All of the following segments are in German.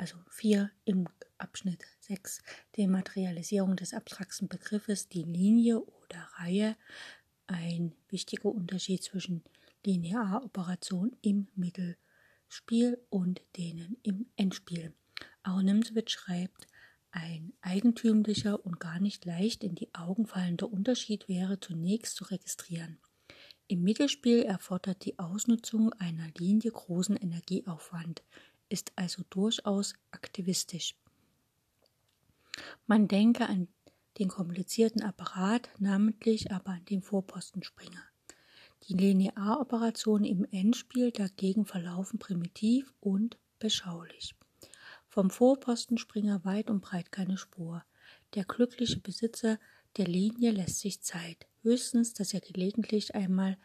also 4 im Abschnitt 6, Dematerialisierung des abstrakten Begriffes, die Linie oder Reihe, ein wichtiger Unterschied zwischen Linearoperation im Mittelspiel und denen im Endspiel. Arnemswitz schreibt, ein eigentümlicher und gar nicht leicht in die Augen fallender Unterschied wäre zunächst zu registrieren. Im Mittelspiel erfordert die Ausnutzung einer Linie großen Energieaufwand ist also durchaus aktivistisch. Man denke an den komplizierten Apparat, namentlich aber an den Vorpostenspringer. Die Linearoperationen im Endspiel dagegen verlaufen primitiv und beschaulich. Vom Vorpostenspringer weit und breit keine Spur. Der glückliche Besitzer der Linie lässt sich Zeit, höchstens, dass er gelegentlich einmal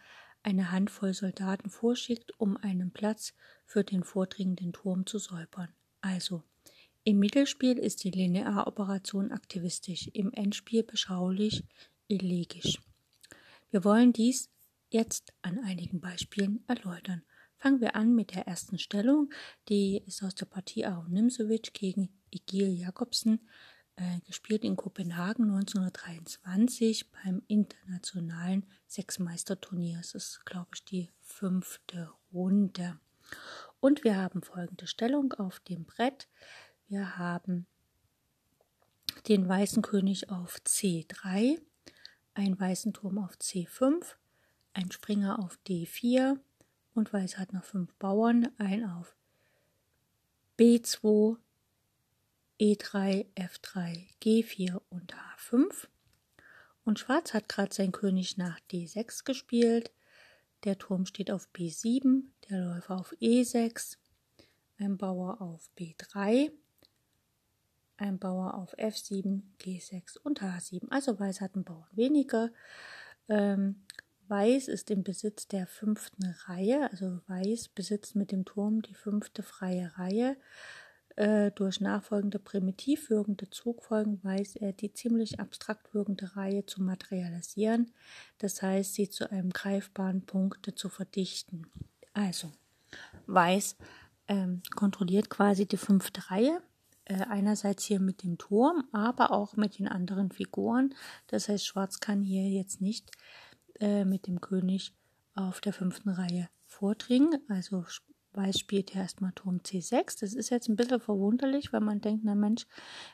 eine Handvoll Soldaten vorschickt, um einen Platz für den vordringenden Turm zu säubern. Also, im Mittelspiel ist die Linearoperation aktivistisch, im Endspiel beschaulich, elegisch. Wir wollen dies jetzt an einigen Beispielen erläutern. Fangen wir an mit der ersten Stellung, die ist aus der Partie Aaron Nimzowitsch gegen Igil Jakobsen äh, gespielt in Kopenhagen 1923 beim internationalen Sechsmeisterturnier. Es ist, glaube ich, die fünfte Runde. Und wir haben folgende Stellung auf dem Brett. Wir haben den weißen König auf C3, einen weißen Turm auf C5, ein Springer auf D4 und Weiß hat noch fünf Bauern, ein auf B2, E3, F3, G4 und H5. Und Schwarz hat gerade sein König nach D6 gespielt. Der Turm steht auf B7, der Läufer auf E6, ein Bauer auf B3, ein Bauer auf F7, G6 und H7. Also Weiß hat einen Bauern weniger. Ähm, Weiß ist im Besitz der fünften Reihe, also Weiß besitzt mit dem Turm die fünfte freie Reihe. Äh, durch nachfolgende primitiv wirkende Zugfolgen weiß er die ziemlich abstrakt wirkende Reihe zu materialisieren, das heißt, sie zu einem greifbaren Punkt zu verdichten. Also, Weiß ähm, kontrolliert quasi die fünfte Reihe, äh, einerseits hier mit dem Turm, aber auch mit den anderen Figuren. Das heißt, Schwarz kann hier jetzt nicht äh, mit dem König auf der fünften Reihe vordringen. Also Weiß spielt ja erstmal Turm C6. Das ist jetzt ein bisschen verwunderlich, weil man denkt, na Mensch,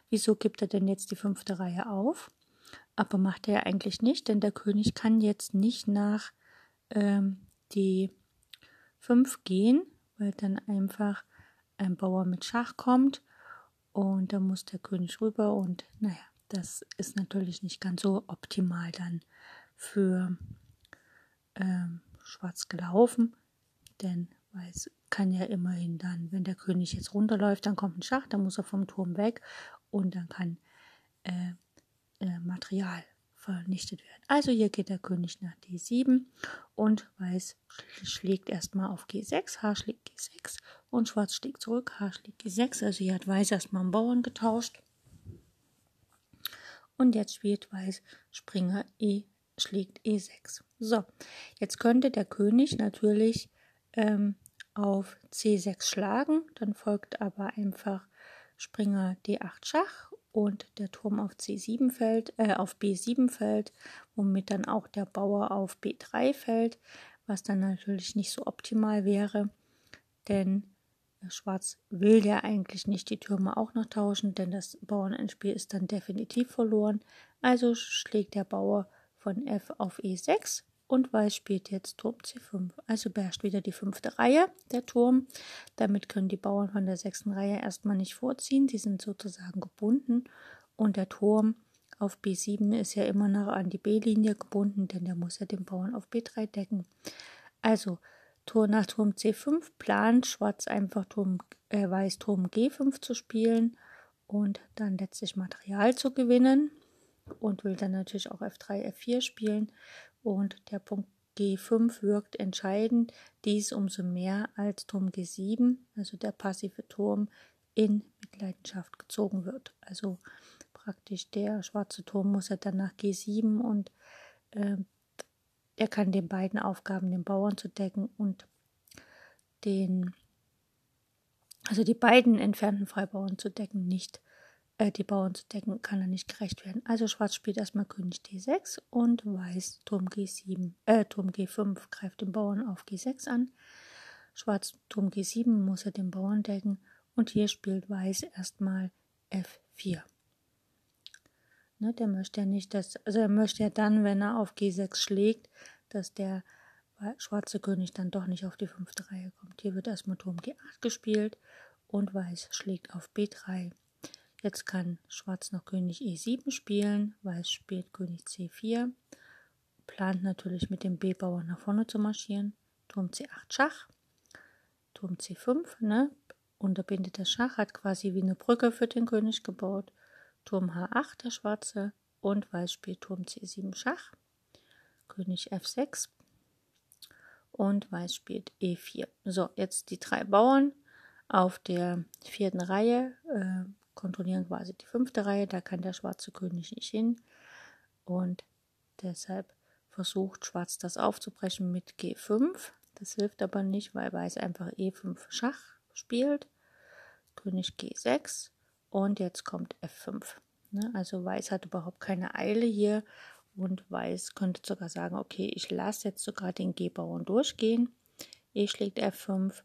wieso gibt er denn jetzt die fünfte Reihe auf? Aber macht er ja eigentlich nicht, denn der König kann jetzt nicht nach ähm, die 5 gehen, weil dann einfach ein Bauer mit Schach kommt und da muss der König rüber und naja, das ist natürlich nicht ganz so optimal dann für ähm, Schwarz gelaufen, denn Weiß kann ja immerhin dann, wenn der König jetzt runterläuft, dann kommt ein Schach, dann muss er vom Turm weg und dann kann äh, äh, Material vernichtet werden. Also hier geht der König nach D7 und Weiß schlägt erstmal auf G6, H schlägt G6 und Schwarz schlägt zurück, H schlägt G6. Also hier hat Weiß erstmal einen Bauern getauscht. Und jetzt spielt Weiß Springer E schlägt E6. So, jetzt könnte der König natürlich ähm, auf C6 schlagen, dann folgt aber einfach Springer D8 Schach und der Turm auf C7 fällt, äh, auf B7 fällt, womit dann auch der Bauer auf B3 fällt, was dann natürlich nicht so optimal wäre, denn Schwarz will ja eigentlich nicht die Türme auch noch tauschen, denn das Bauernendspiel ist dann definitiv verloren. Also schlägt der Bauer von F auf E6 und Weiß spielt jetzt Turm C5. Also beherrscht wieder die fünfte Reihe der Turm. Damit können die Bauern von der sechsten Reihe erstmal nicht vorziehen. Die sind sozusagen gebunden. Und der Turm auf B7 ist ja immer noch an die B-Linie gebunden, denn der muss ja den Bauern auf B3 decken. Also Tor nach Turm C5 plant Schwarz einfach Turm, äh, Weiß Turm G5 zu spielen und dann letztlich Material zu gewinnen und will dann natürlich auch F3, F4 spielen und der Punkt G5 wirkt entscheidend, dies umso mehr als Turm G7, also der passive Turm, in Mitleidenschaft gezogen wird. Also praktisch der schwarze Turm muss er dann nach G7 und äh, er kann den beiden Aufgaben, den Bauern zu decken und den, also die beiden entfernten Freibauern zu decken, nicht äh, die Bauern zu decken, kann er nicht gerecht werden. Also Schwarz spielt erstmal König D6 und Weiß Turm G7, äh, Turm G5 greift den Bauern auf G6 an. Schwarz Turm G7 muss er den Bauern decken und hier spielt Weiß erstmal F4. Ne, der möchte ja nicht, dass, also er möchte ja dann, wenn er auf G6 schlägt, dass der schwarze König dann doch nicht auf die fünfte Reihe kommt. Hier wird erstmal Turm G8 gespielt und Weiß schlägt auf B3. Jetzt kann Schwarz noch König E7 spielen, Weiß spielt König C4, plant natürlich mit dem B-Bauer nach vorne zu marschieren, Turm C8 Schach, Turm C5, ne, unterbindet der Schach, hat quasi wie eine Brücke für den König gebaut, Turm H8 der Schwarze. Und Weiß spielt Turm C7 Schach, König F6 und Weiß spielt E4. So, jetzt die drei Bauern auf der vierten Reihe. Äh, kontrollieren quasi die fünfte Reihe. Da kann der schwarze König nicht hin und deshalb versucht Schwarz das aufzubrechen mit G5. Das hilft aber nicht, weil Weiß einfach E5 Schach spielt. König G6 und jetzt kommt F5. Ne? Also Weiß hat überhaupt keine Eile hier und Weiß könnte sogar sagen, okay, ich lasse jetzt sogar den G-Bauern durchgehen. E schlägt F5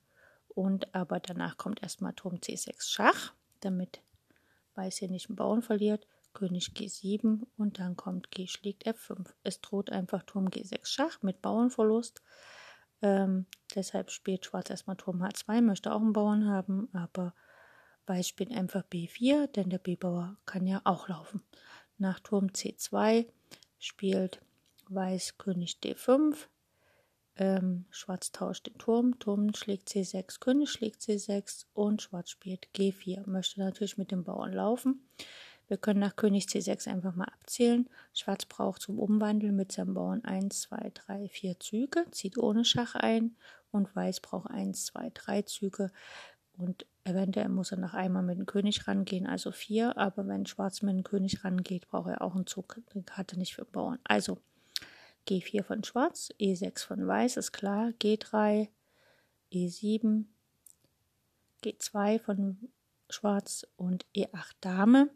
und aber danach kommt erstmal Turm C6 Schach, damit Weiß hier nicht einen Bauern verliert. König G7 und dann kommt G schlägt F5. Es droht einfach Turm G6 Schach mit Bauernverlust. Ähm, deshalb spielt Schwarz erstmal Turm H2, möchte auch einen Bauern haben, aber Weiß spielt einfach B4, denn der B-Bauer kann ja auch laufen. Nach Turm C2 spielt Weiß König D5. Ähm, Schwarz tauscht den Turm. Turm schlägt C6, König schlägt C6 und Schwarz spielt G4. Möchte natürlich mit dem Bauern laufen. Wir können nach König C6 einfach mal abzählen. Schwarz braucht zum Umwandeln mit seinem Bauern 1, 2, 3, 4 Züge, zieht ohne Schach ein und Weiß braucht 1, 2, 3 Züge und eventuell muss er noch einmal mit dem König rangehen, also 4, aber wenn Schwarz mit dem König rangeht, braucht er auch einen Zug, den hat er nicht für den Bauern. Also G4 von Schwarz, E6 von Weiß, ist klar, G3, E7, G2 von Schwarz und E8 Dame.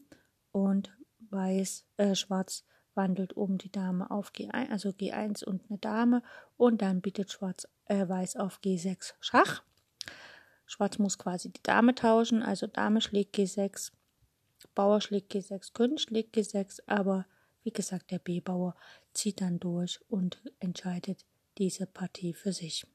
Und Weiß, äh, Schwarz wandelt um die Dame auf G1, also G1 und eine Dame. Und dann bietet Schwarz, äh, Weiß auf G6 Schach. Schwarz muss quasi die Dame tauschen, also Dame schlägt G6, Bauer schlägt G6, König schlägt G6, aber wie gesagt, der B-Bauer zieht dann durch und entscheidet diese Partie für sich.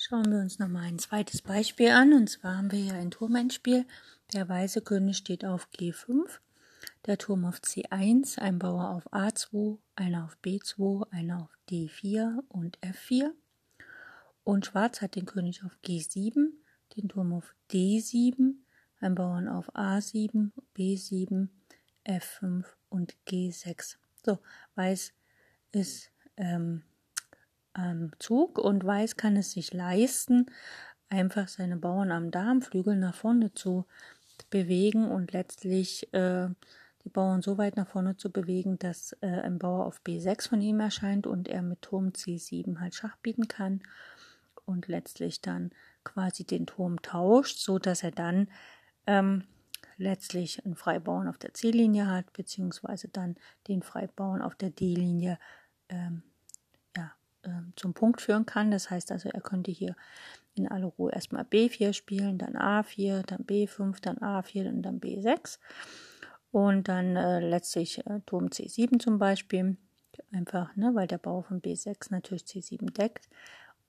Schauen wir uns nochmal ein zweites Beispiel an. Und zwar haben wir hier ein Turmendspiel. Der weiße König steht auf G5, der Turm auf C1, ein Bauer auf A2, einer auf B2, einer auf D4 und F4. Und Schwarz hat den König auf G7, den Turm auf D7, ein Bauern auf A7, B7, F5 und G6. So, Weiß ist ähm, am Zug und Weiß kann es sich leisten, einfach seine Bauern am Darmflügel nach vorne zu bewegen und letztlich äh, die Bauern so weit nach vorne zu bewegen, dass äh, ein Bauer auf B6 von ihm erscheint und er mit Turm C7 halt Schach bieten kann und letztlich dann quasi den Turm tauscht, so dass er dann ähm, letztlich einen Freibauern auf der C-Linie hat, beziehungsweise dann den Freibauern auf der D-Linie ähm, ja, ähm, zum Punkt führen kann. Das heißt also, er könnte hier in aller Ruhe erstmal B4 spielen, dann A4, dann B5, dann A4 und dann B6. Und dann äh, letztlich äh, Turm C7 zum Beispiel. Einfach, ne, weil der Bau von B6 natürlich C7 deckt.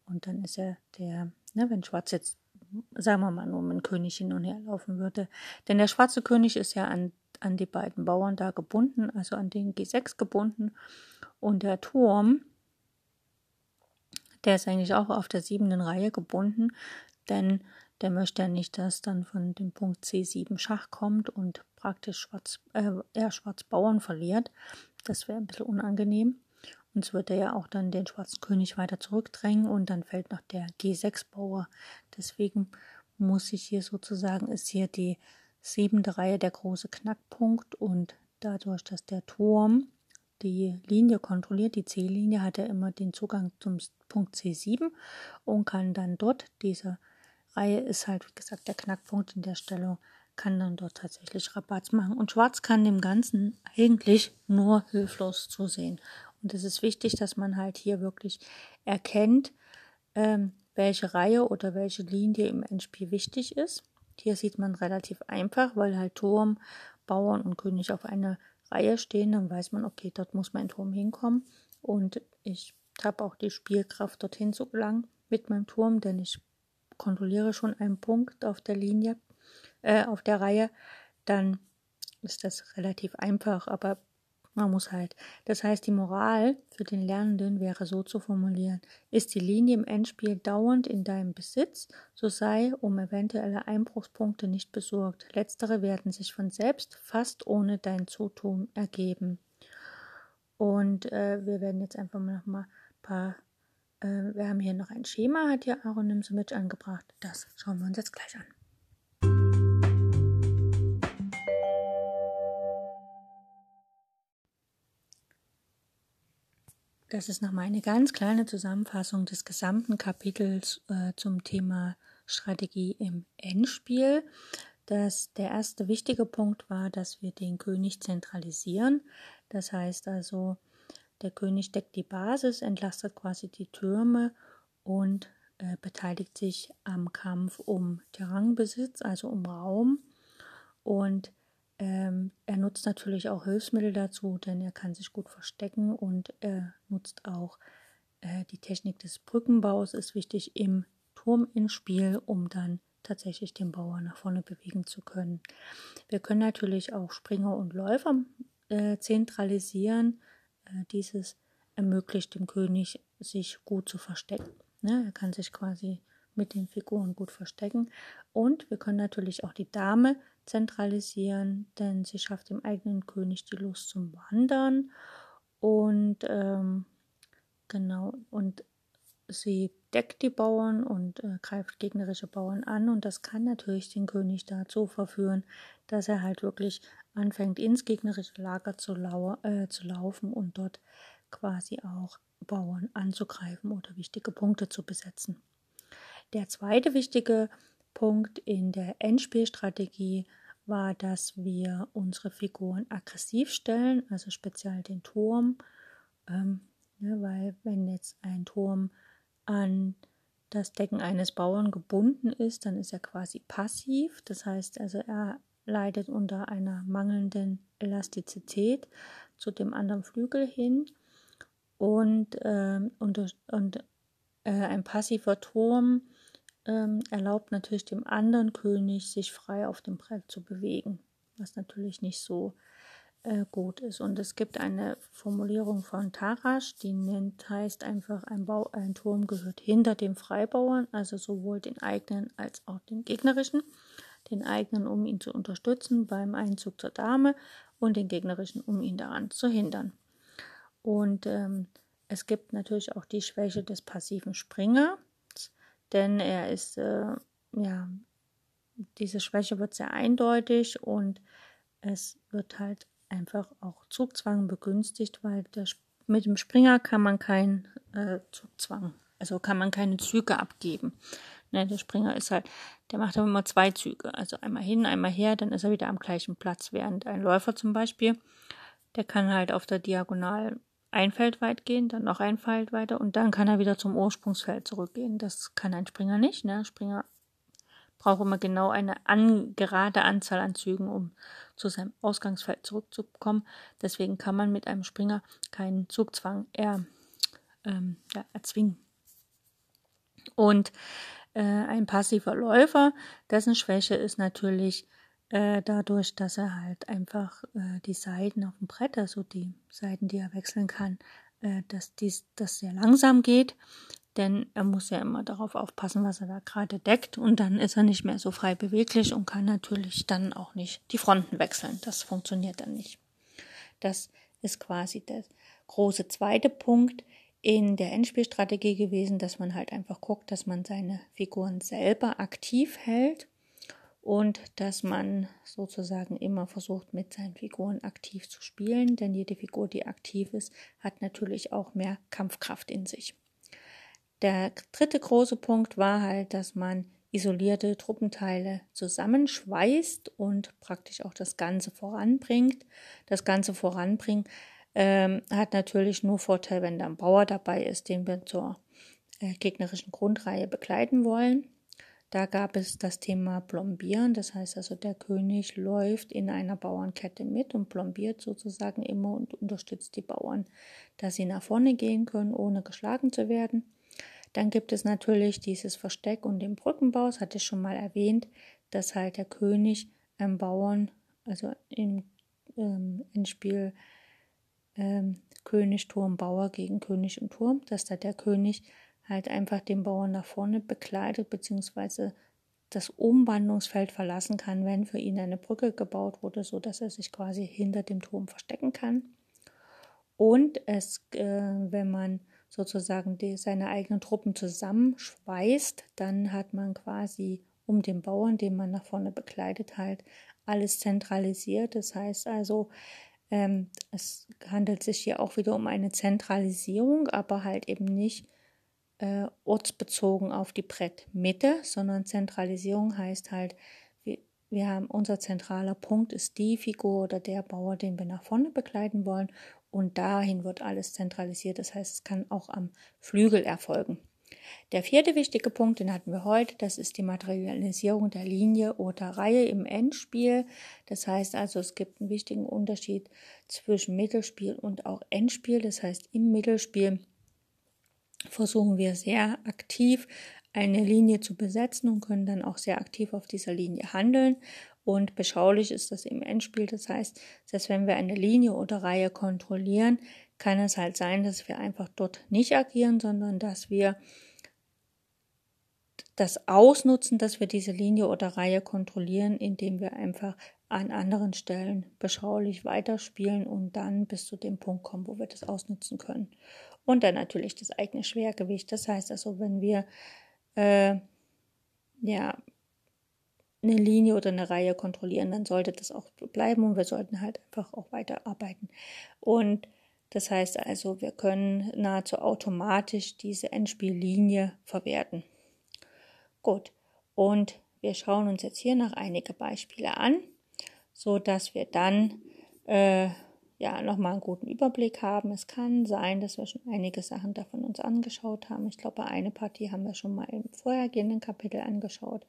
Und dann ist er der, ne, wenn Schwarz jetzt, sagen wir mal, nur mit dem König hin und her laufen würde. Denn der schwarze König ist ja an, an die beiden Bauern da gebunden, also an den G6 gebunden. Und der Turm Der ist eigentlich auch auf der siebenten Reihe gebunden, denn der möchte ja nicht, dass dann von dem Punkt C7 Schach kommt und praktisch Schwarz, äh, er Schwarz Bauern verliert. Das wäre ein bisschen unangenehm. Und so wird er ja auch dann den schwarzen König weiter zurückdrängen und dann fällt noch der G6-Bauer. Deswegen muss ich hier sozusagen, ist hier die siebente Reihe der große Knackpunkt und dadurch, dass der Turm die Linie kontrolliert, die C-Linie, hat er immer den Zugang zum Punkt C7 und kann dann dort, diese Reihe ist halt, wie gesagt, der Knackpunkt in der Stellung, kann dann dort tatsächlich Rabatz machen. Und Schwarz kann dem Ganzen eigentlich nur hilflos zusehen. Und es ist wichtig, dass man halt hier wirklich erkennt, ähm, welche Reihe oder welche Linie im Endspiel wichtig ist. Hier sieht man relativ einfach, weil halt Turm, Bauern und König auf einer Reihe stehen. Dann weiß man, okay, dort muss mein Turm hinkommen. Und ich habe auch die Spielkraft, dorthin zu gelangen mit meinem Turm, denn ich kontrolliere schon einen Punkt auf der Linie, äh, auf der Reihe. Dann ist das relativ einfach, aber man muss halt. Das heißt, die Moral für den Lernenden wäre so zu formulieren: Ist die Linie im Endspiel dauernd in deinem Besitz, so sei um eventuelle Einbruchspunkte nicht besorgt. Letztere werden sich von selbst fast ohne dein Zutun ergeben. Und äh, wir werden jetzt einfach mal noch mal ein paar. Äh, wir haben hier noch ein Schema, hat hier Aaron Nimsewitsch angebracht. Das schauen wir uns jetzt gleich an. Das ist nochmal eine ganz kleine Zusammenfassung des gesamten Kapitels äh, zum Thema Strategie im Endspiel. Das, der erste wichtige Punkt war, dass wir den König zentralisieren. Das heißt also, der König deckt die Basis, entlastet quasi die Türme und äh, beteiligt sich am Kampf um Terrainbesitz, also um Raum. Und ähm, er nutzt natürlich auch Hilfsmittel dazu, denn er kann sich gut verstecken und er nutzt auch äh, die Technik des Brückenbaus, ist wichtig im Turm ins Spiel, um dann tatsächlich den Bauer nach vorne bewegen zu können. Wir können natürlich auch Springer und Läufer äh, zentralisieren. Äh, dieses ermöglicht dem König, sich gut zu verstecken. Ne? Er kann sich quasi mit den Figuren gut verstecken. Und wir können natürlich auch die Dame zentralisieren, denn sie schafft dem eigenen König die Lust zum Wandern und ähm, genau und sie deckt die Bauern und äh, greift gegnerische Bauern an und das kann natürlich den König dazu verführen, dass er halt wirklich anfängt ins gegnerische Lager zu, lau äh, zu laufen und dort quasi auch Bauern anzugreifen oder wichtige Punkte zu besetzen. Der zweite wichtige Punkt in der Endspielstrategie war, dass wir unsere Figuren aggressiv stellen, also speziell den Turm, ähm, ne, weil wenn jetzt ein Turm an das Decken eines Bauern gebunden ist, dann ist er quasi passiv. Das heißt also, er leidet unter einer mangelnden Elastizität zu dem anderen Flügel hin und, ähm, und, und äh, ein passiver Turm ähm, erlaubt natürlich dem anderen König, sich frei auf dem Brett zu bewegen, was natürlich nicht so äh, gut ist. Und es gibt eine Formulierung von Tarasch, die nennt, heißt einfach, ein, Bau, ein Turm gehört hinter dem Freibauern, also sowohl den eigenen als auch den gegnerischen. Den eigenen, um ihn zu unterstützen beim Einzug zur Dame und den gegnerischen, um ihn daran zu hindern. Und ähm, es gibt natürlich auch die Schwäche des passiven Springer denn er ist, äh, ja, diese Schwäche wird sehr eindeutig und es wird halt einfach auch Zugzwang begünstigt, weil der, mit dem Springer kann man keinen äh, Zugzwang, also kann man keine Züge abgeben. Ne, der Springer ist halt, der macht aber immer zwei Züge, also einmal hin, einmal her, dann ist er wieder am gleichen Platz, während ein Läufer zum Beispiel, der kann halt auf der Diagonal ein Feld weit gehen, dann noch ein Feld weiter und dann kann er wieder zum Ursprungsfeld zurückgehen. Das kann ein Springer nicht. Ne? Springer braucht immer genau eine an, gerade Anzahl an Zügen, um zu seinem Ausgangsfeld zurückzukommen. Deswegen kann man mit einem Springer keinen Zugzwang er, ähm, ja, erzwingen. Und äh, ein passiver Läufer, dessen Schwäche ist natürlich äh, dadurch, dass er halt einfach äh, die Seiten auf dem Brett, also die Seiten, die er wechseln kann, äh, dass dies das sehr langsam geht. denn er muss ja immer darauf aufpassen, was er da gerade deckt und dann ist er nicht mehr so frei beweglich und kann natürlich dann auch nicht die Fronten wechseln. Das funktioniert dann nicht. Das ist quasi der große zweite Punkt in der Endspielstrategie gewesen, dass man halt einfach guckt, dass man seine Figuren selber aktiv hält und dass man sozusagen immer versucht, mit seinen Figuren aktiv zu spielen, denn jede Figur, die aktiv ist, hat natürlich auch mehr Kampfkraft in sich. Der dritte große Punkt war halt, dass man isolierte Truppenteile zusammenschweißt und praktisch auch das Ganze voranbringt. Das Ganze voranbringen ähm, hat natürlich nur Vorteil, wenn da ein Bauer dabei ist, den wir zur äh, gegnerischen Grundreihe begleiten wollen. Da gab es das Thema Plombieren, das heißt also der König läuft in einer Bauernkette mit und plombiert sozusagen immer und unterstützt die Bauern, dass sie nach vorne gehen können, ohne geschlagen zu werden. Dann gibt es natürlich dieses Versteck und den Brückenbau, das hatte ich schon mal erwähnt, dass halt der König einem Bauern, also im ähm, Endspiel ähm, König, Turm, Bauer gegen König und Turm, dass da der König halt einfach den Bauern nach vorne begleitet, beziehungsweise das Umwandlungsfeld verlassen kann, wenn für ihn eine Brücke gebaut wurde, so dass er sich quasi hinter dem Turm verstecken kann. Und es, äh, wenn man sozusagen die, seine eigenen Truppen zusammenschweißt, dann hat man quasi um den Bauern, den man nach vorne begleitet, halt alles zentralisiert. Das heißt also, ähm, es handelt sich hier auch wieder um eine Zentralisierung, aber halt eben nicht äh, ortsbezogen auf die Brettmitte, sondern Zentralisierung heißt halt, wir, wir haben unser zentraler Punkt ist die Figur oder der Bauer, den wir nach vorne begleiten wollen und dahin wird alles zentralisiert. Das heißt, es kann auch am Flügel erfolgen. Der vierte wichtige Punkt, den hatten wir heute, das ist die Materialisierung der Linie oder Reihe im Endspiel. Das heißt also, es gibt einen wichtigen Unterschied zwischen Mittelspiel und auch Endspiel. Das heißt, im Mittelspiel versuchen wir sehr aktiv eine Linie zu besetzen und können dann auch sehr aktiv auf dieser Linie handeln. Und beschaulich ist das im Endspiel. Das heißt, dass wenn wir eine Linie oder Reihe kontrollieren, kann es halt sein, dass wir einfach dort nicht agieren, sondern dass wir das ausnutzen, dass wir diese Linie oder Reihe kontrollieren, indem wir einfach an anderen Stellen beschaulich weiterspielen und dann bis zu dem Punkt kommen, wo wir das ausnutzen können. Und dann natürlich das eigene Schwergewicht. Das heißt also, wenn wir äh, ja eine Linie oder eine Reihe kontrollieren, dann sollte das auch bleiben und wir sollten halt einfach auch weiterarbeiten. Und das heißt also, wir können nahezu automatisch diese Endspiellinie verwerten. Gut, und wir schauen uns jetzt hier noch einige Beispiele an, so dass wir dann äh, ja nochmal einen guten Überblick haben. Es kann sein, dass wir schon einige Sachen davon uns angeschaut haben. Ich glaube, eine Partie haben wir schon mal im vorhergehenden Kapitel angeschaut.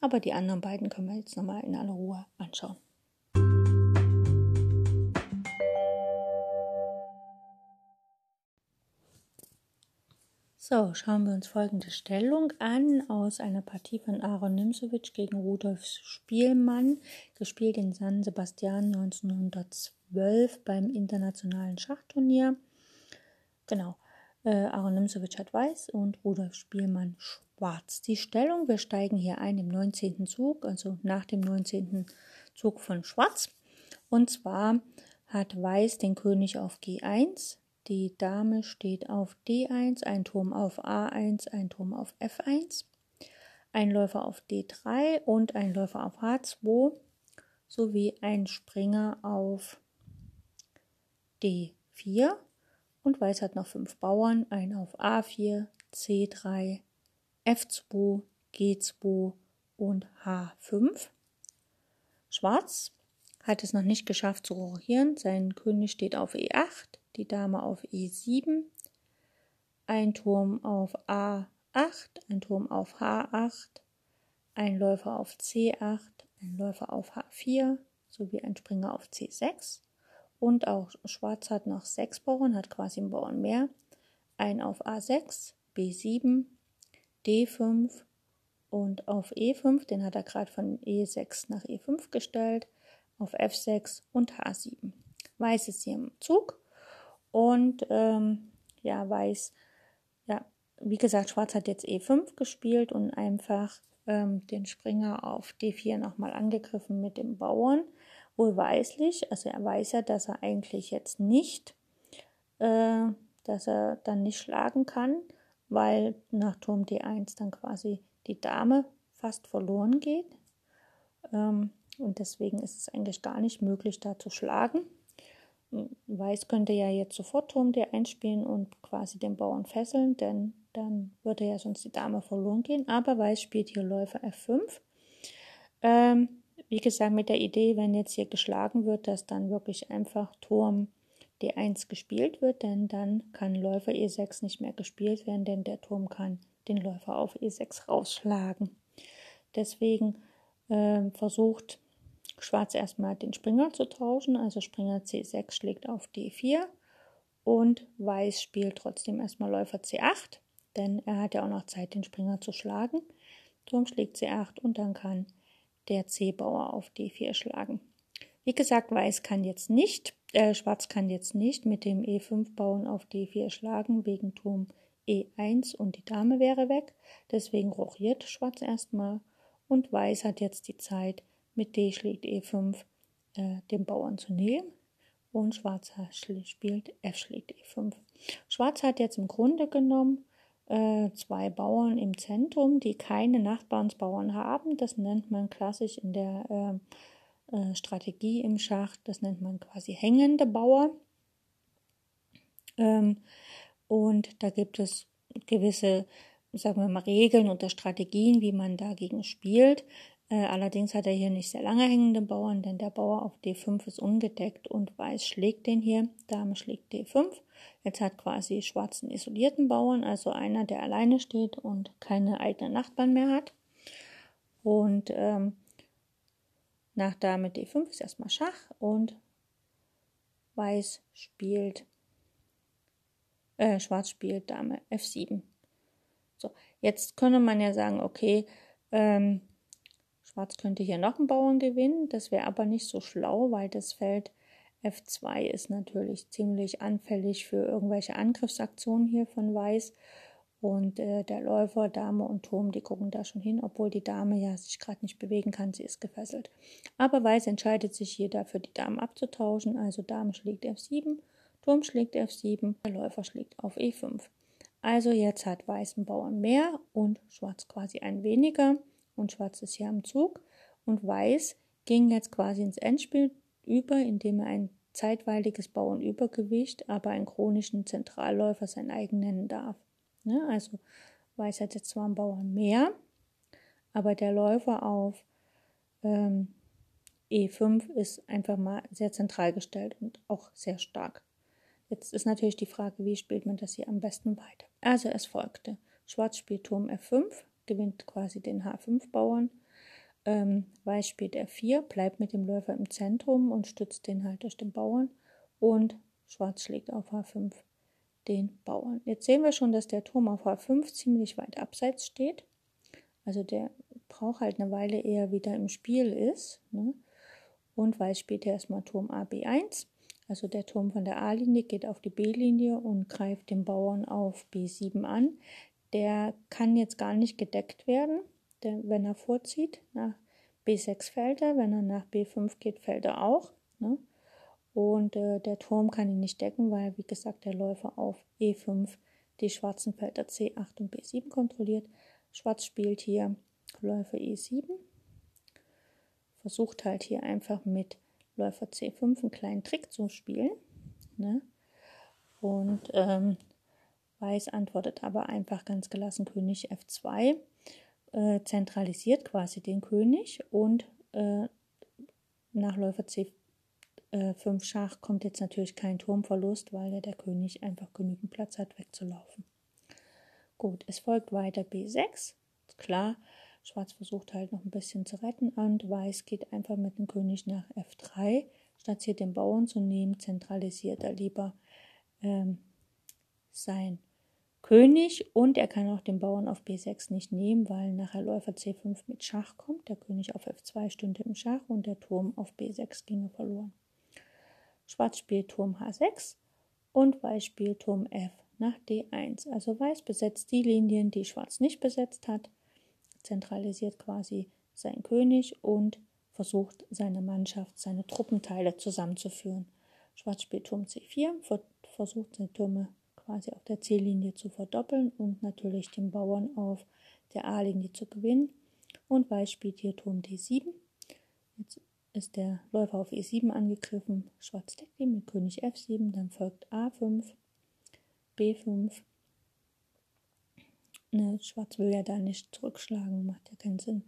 Aber die anderen beiden können wir jetzt nochmal in aller Ruhe anschauen. So, schauen wir uns folgende Stellung an aus einer Partie von Aaron Nimzowitsch gegen Rudolf Spielmann, gespielt in San Sebastian 1912 beim internationalen Schachturnier. Genau, äh, Aaron Nimzowitsch hat weiß und Rudolf Spielmann schwarz. Die Stellung, wir steigen hier ein im 19. Zug, also nach dem 19. Zug von schwarz. Und zwar hat weiß den König auf G1, die Dame steht auf D1, ein Turm auf A1, ein Turm auf F1, ein Läufer auf D3 und ein Läufer auf H2 sowie ein Springer auf D4 und Weiß hat noch fünf Bauern, ein auf A4, C3, F2, G2 und H5. Schwarz hat es noch nicht geschafft zu rochieren. Sein König steht auf E8, die Dame auf E7, ein Turm auf A8, ein Turm auf H8, ein Läufer auf C8, ein Läufer auf H4 sowie ein Springer auf C6. Und auch Schwarz hat noch sechs Bauern, hat quasi einen Bauern mehr. Ein auf A6, B7, D5 und auf E5, den hat er gerade von E6 nach E5 gestellt, auf F6 und H7. Weiß ist hier im Zug und ähm, ja, Weiß ja, wie gesagt, Schwarz hat jetzt E5 gespielt und einfach ähm, den Springer auf D4 nochmal angegriffen mit dem Bauern. Wohlweislich, also er weiß ja, dass er eigentlich jetzt nicht, äh, dass er dann nicht schlagen kann, weil nach Turm D1 dann quasi die Dame fast verloren geht. Ähm, und deswegen ist es eigentlich gar nicht möglich, da zu schlagen. Weiß könnte ja jetzt sofort Turm D1 spielen und quasi den Bauern fesseln, denn dann würde ja sonst die Dame verloren gehen. Aber Weiß spielt hier Läufer F5. Ähm, wie gesagt, mit der Idee, wenn jetzt hier geschlagen wird, dass dann wirklich einfach Turm D1 gespielt wird, denn dann kann Läufer E6 nicht mehr gespielt werden, denn der Turm kann den Läufer auf E6 rausschlagen. Deswegen äh, versucht Schwarz erstmal den Springer zu tauschen, also Springer C6 schlägt auf D4 und Weiß spielt trotzdem erstmal Läufer C8, denn er hat ja auch noch Zeit, den Springer zu schlagen. Turm schlägt C8 und dann kann der C-Bauer auf D4 schlagen. Wie gesagt, Weiß kann jetzt nicht, äh, Schwarz kann jetzt nicht mit dem E5-Bauern auf D4 schlagen, wegen Turm E1 und die Dame wäre weg. Deswegen rochiert Schwarz erstmal und Weiß hat jetzt die Zeit, mit D schlägt E5 äh, den Bauern zu nehmen und Schwarz spielt F schlägt E5. Schwarz hat jetzt im Grunde genommen äh, zwei Bauern im Zentrum, die keine Nachbarnsbauern haben. Das nennt man klassisch in der äh, äh, Strategie im Schach, das nennt man quasi hängende Bauer. Ähm, und da gibt es gewisse, sagen wir mal, Regeln oder Strategien, wie man dagegen spielt. Äh, allerdings hat er hier nicht sehr lange hängende Bauern, denn der Bauer auf D5 ist ungedeckt und Weiß schlägt den hier. Dame schlägt D5. Jetzt hat quasi Schwarz einen isolierten Bauern, also einer, der alleine steht und keine eigenen Nachbarn mehr hat. Und ähm, nach Dame D5 ist erstmal Schach und Weiß spielt, äh, Schwarz spielt Dame F7. So, jetzt könnte man ja sagen, okay, ähm, Schwarz könnte hier noch einen Bauern gewinnen, das wäre aber nicht so schlau, weil das Feld F2 ist natürlich ziemlich anfällig für irgendwelche Angriffsaktionen hier von Weiß. Und äh, der Läufer, Dame und Turm, die gucken da schon hin, obwohl die Dame ja sich gerade nicht bewegen kann, sie ist gefesselt. Aber Weiß entscheidet sich hier dafür, die Dame abzutauschen. Also Dame schlägt F7, Turm schlägt F7, der Läufer schlägt auf E5. Also jetzt hat Weiß einen Bauern mehr und Schwarz quasi ein weniger und Schwarz ist hier am Zug. Und Weiß ging jetzt quasi ins Endspiel über, indem er ein zeitweiliges Bauernübergewicht, aber einen chronischen Zentralläufer sein eigen nennen darf. Ne? Also Weiß hat jetzt zwar einen Bauern mehr, aber der Läufer auf ähm, E5 ist einfach mal sehr zentral gestellt und auch sehr stark. Jetzt ist natürlich die Frage, wie spielt man das hier am besten weiter? Also es folgte. Schwarz spielt Turm F5, gewinnt quasi den H5-Bauern. Ähm, Weiß spielt F4, bleibt mit dem Läufer im Zentrum und stützt den halt durch den Bauern. Und Schwarz schlägt auf H5 den Bauern. Jetzt sehen wir schon, dass der Turm auf H5 ziemlich weit abseits steht. Also der braucht halt eine Weile eher wieder im Spiel ist. Ne? Und Weiß spielt erstmal Turm AB1. Also der Turm von der A-Linie geht auf die B-Linie und greift den Bauern auf B7 an der kann jetzt gar nicht gedeckt werden, denn wenn er vorzieht, nach B6 fällt er, wenn er nach B5 geht, fällt er auch. Ne? Und äh, der Turm kann ihn nicht decken, weil, wie gesagt, der Läufer auf E5 die schwarzen Felder C8 und B7 kontrolliert. Schwarz spielt hier Läufer E7, versucht halt hier einfach mit Läufer C5 einen kleinen Trick zu spielen. Ne? Und ähm, Weiß antwortet aber einfach ganz gelassen König F2, äh, zentralisiert quasi den König und äh, nach Läufer C5 äh, Schach kommt jetzt natürlich kein Turmverlust, weil ja der König einfach genügend Platz hat, wegzulaufen. Gut, es folgt weiter B6. Klar, Schwarz versucht halt noch ein bisschen zu retten und Weiß geht einfach mit dem König nach F3. Statt hier den Bauern zu nehmen, zentralisiert er lieber ähm, sein König und er kann auch den Bauern auf B6 nicht nehmen, weil nachher Läufer C5 mit Schach kommt. Der König auf F2 stünde im Schach und der Turm auf B6 ginge verloren. Schwarz spielt Turm H6 und Weiß spielt Turm nach D1. Also Weiß besetzt die Linien, die Schwarz nicht besetzt hat, zentralisiert quasi seinen König und versucht seine Mannschaft, seine Truppenteile zusammenzuführen. Schwarz spielt Turm C4, versucht seine Türme quasi auf der C-Linie zu verdoppeln und natürlich den Bauern auf der A-Linie zu gewinnen. Und Weiß spielt hier Turm D7. Jetzt ist der Läufer auf E7 angegriffen. Schwarz deckt ihn mit König F7, dann folgt A5, B5. Ne, Schwarz will ja da nicht zurückschlagen, macht ja keinen Sinn.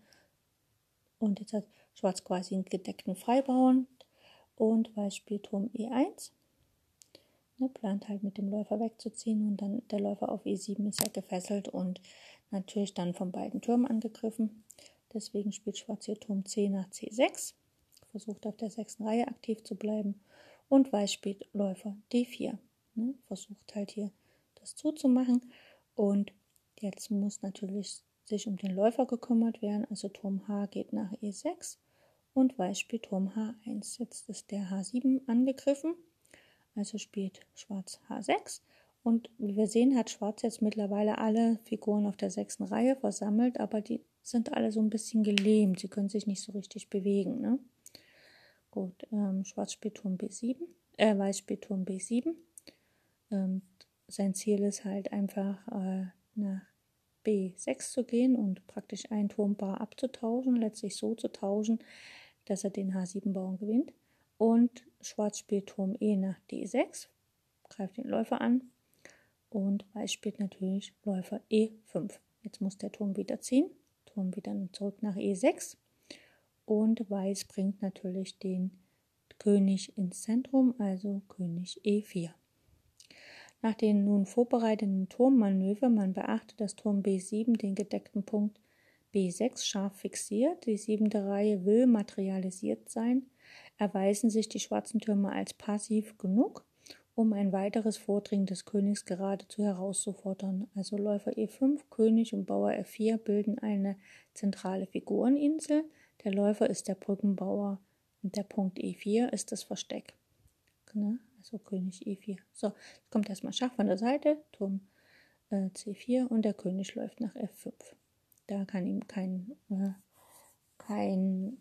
Und jetzt hat Schwarz quasi einen gedeckten Freibauern und Weiß spielt Turm E1. Ne, plant halt mit dem Läufer wegzuziehen und dann der Läufer auf E7 ist ja gefesselt und natürlich dann von beiden Türmen angegriffen. Deswegen spielt Schwarz hier Turm C nach C6, versucht auf der sechsten Reihe aktiv zu bleiben und Weiß spielt Läufer D4, ne, versucht halt hier das zuzumachen und jetzt muss natürlich sich um den Läufer gekümmert werden, also Turm H geht nach E6 und Weiß spielt Turm H1. Jetzt ist der H7 angegriffen also spielt Schwarz H6. Und wie wir sehen, hat Schwarz jetzt mittlerweile alle Figuren auf der sechsten Reihe versammelt, aber die sind alle so ein bisschen gelähmt. Sie können sich nicht so richtig bewegen. Ne? Gut, ähm, Schwarz spielt Turm B7, äh, Weiß spielt Turm B7. Ähm, sein Ziel ist halt einfach äh, nach B6 zu gehen und praktisch ein Turmbar abzutauschen, letztlich so zu tauschen, dass er den H7-Bauern gewinnt. Und Schwarz spielt Turm E nach D6, greift den Läufer an. Und Weiß spielt natürlich Läufer E5. Jetzt muss der Turm wieder ziehen. Turm wieder zurück nach E6. Und Weiß bringt natürlich den König ins Zentrum, also König E4. Nach den nun vorbereiteten Turmmanöver, man beachtet, dass Turm B7 den gedeckten Punkt B6 scharf fixiert. Die siebente Reihe will materialisiert sein erweisen sich die schwarzen Türme als passiv genug, um ein weiteres Vordringen des Königs geradezu herauszufordern. Also Läufer E5, König und Bauer F4 bilden eine zentrale Figureninsel. Der Läufer ist der Brückenbauer und der Punkt E4 ist das Versteck. Ne? Also König E4. So, jetzt kommt erstmal Schach von der Seite, Turm äh, C4 und der König läuft nach F5. Da kann ihm kein, äh, kein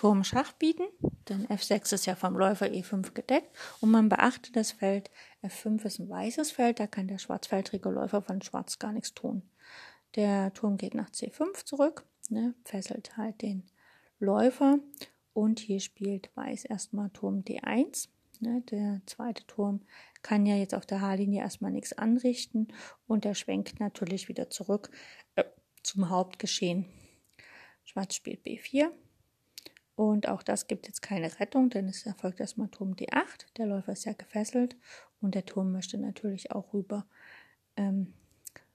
Turm Schach bieten, denn F6 ist ja vom Läufer E5 gedeckt und man beachte das Feld F5 ist ein weißes Feld, da kann der schwarzfeldrige Läufer von Schwarz gar nichts tun. Der Turm geht nach C5 zurück, ne, fesselt halt den Läufer und hier spielt Weiß erstmal Turm D1. Ne, der zweite Turm kann ja jetzt auf der H-Linie erstmal nichts anrichten und er schwenkt natürlich wieder zurück äh, zum Hauptgeschehen. Schwarz spielt B4, und auch das gibt jetzt keine Rettung, denn es erfolgt erstmal Turm D8. Der Läufer ist ja gefesselt und der Turm möchte natürlich auch rüber. Ähm,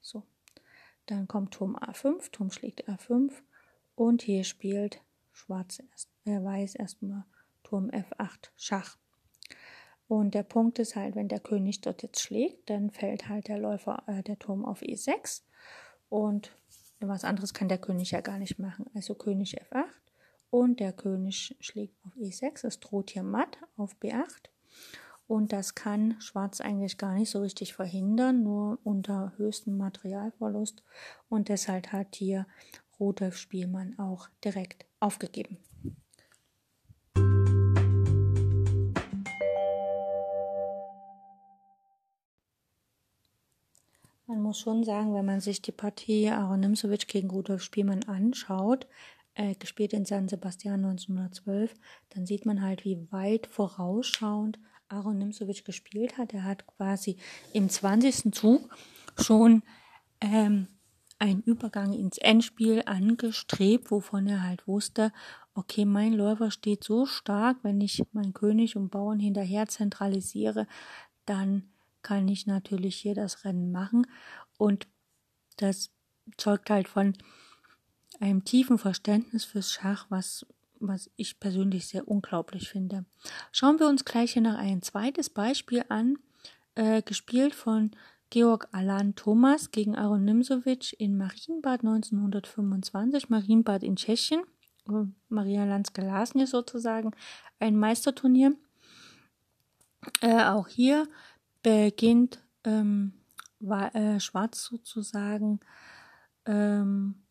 so, dann kommt Turm A5, Turm schlägt A5 und hier spielt Schwarz erst, äh, Weiß erstmal Turm F8 Schach. Und der Punkt ist halt, wenn der König dort jetzt schlägt, dann fällt halt der Läufer, äh, der Turm auf E6 und was anderes kann der König ja gar nicht machen. Also König F8 und der König schlägt auf E6. Es droht hier matt auf B8. Und das kann Schwarz eigentlich gar nicht so richtig verhindern, nur unter höchstem Materialverlust. Und deshalb hat hier Rudolf Spielmann auch direkt aufgegeben. Man muss schon sagen, wenn man sich die Partie Aaron Nimzowitsch gegen Rudolf Spielmann anschaut, äh, gespielt in San Sebastian 1912, dann sieht man halt, wie weit vorausschauend Aaron Nimzowitsch gespielt hat. Er hat quasi im 20. Zug schon ähm, einen Übergang ins Endspiel angestrebt, wovon er halt wusste, okay, mein Läufer steht so stark, wenn ich meinen König und Bauern hinterher zentralisiere, dann kann ich natürlich hier das Rennen machen. Und das zeugt halt von einem tiefen Verständnis fürs Schach, was, was ich persönlich sehr unglaublich finde. Schauen wir uns gleich hier noch ein zweites Beispiel an, äh, gespielt von Georg Alan Thomas gegen Aaron Nimzowitsch in Marienbad 1925, Marienbad in Tschechien, Maria Lanz-Gelasny sozusagen, ein Meisterturnier. Äh, auch hier beginnt ähm, war, äh, Schwarz sozusagen ähm,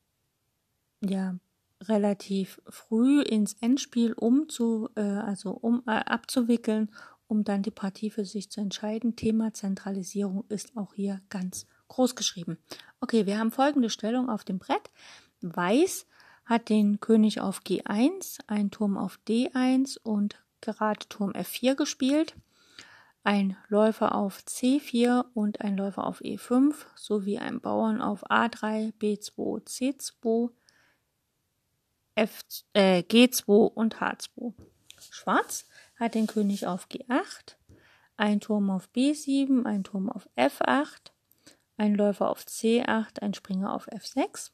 ja relativ früh ins Endspiel umzu, äh, also um äh, abzuwickeln, um dann die Partie für sich zu entscheiden. Thema Zentralisierung ist auch hier ganz groß geschrieben. Okay, wir haben folgende Stellung auf dem Brett. Weiß hat den König auf G1, ein Turm auf D1 und gerade Turm F4 gespielt, ein Läufer auf C4 und ein Läufer auf E5 sowie ein Bauern auf A3, B2, C2, F, äh, G2 und H2. Schwarz hat den König auf G8, ein Turm auf B7, ein Turm auf F8, ein Läufer auf C8, ein Springer auf F6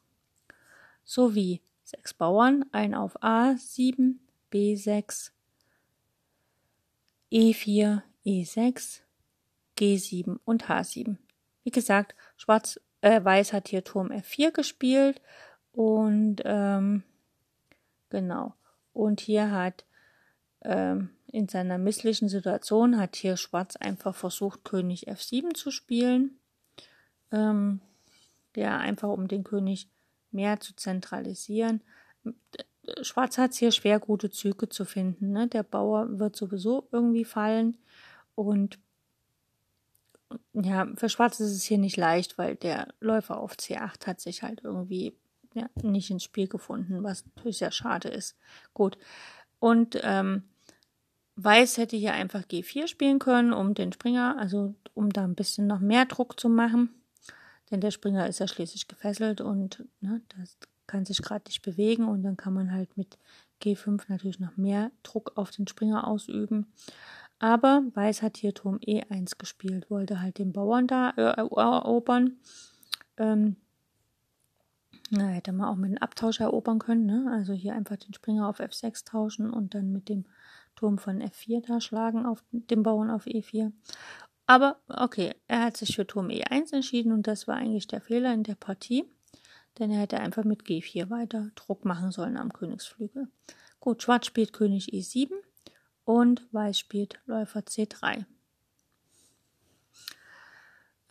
sowie sechs Bauern, ein auf A7, B6, E4, E6, G7 und H7. Wie gesagt, Schwarz, äh, Weiß hat hier Turm F4 gespielt und ähm, genau. Und hier hat ähm, in seiner misslichen Situation hat hier Schwarz einfach versucht, König F7 zu spielen. Ähm, der einfach um den König mehr zu zentralisieren. Schwarz hat es hier schwer, gute Züge zu finden. Ne? Der Bauer wird sowieso irgendwie fallen. Und ja, für Schwarz ist es hier nicht leicht, weil der Läufer auf C8 hat sich halt irgendwie ja, nicht ins Spiel gefunden, was natürlich sehr schade ist. Gut. Und ähm, Weiß hätte hier einfach G4 spielen können, um den Springer, also um da ein bisschen noch mehr Druck zu machen. Denn der Springer ist ja schließlich gefesselt und ne, das kann sich gerade nicht bewegen und dann kann man halt mit G5 natürlich noch mehr Druck auf den Springer ausüben. Aber Weiß hat hier Turm E1 gespielt, wollte halt den Bauern da äh, erobern. Ähm, na, hätte man auch mit dem Abtausch erobern können. Ne? Also hier einfach den Springer auf F6 tauschen und dann mit dem Turm von F4 da schlagen auf den Bauern auf E4. Aber okay, er hat sich für Turm E1 entschieden und das war eigentlich der Fehler in der Partie, denn er hätte einfach mit G4 weiter Druck machen sollen am Königsflügel. Gut, Schwarz spielt König E7 und Weiß spielt Läufer C3.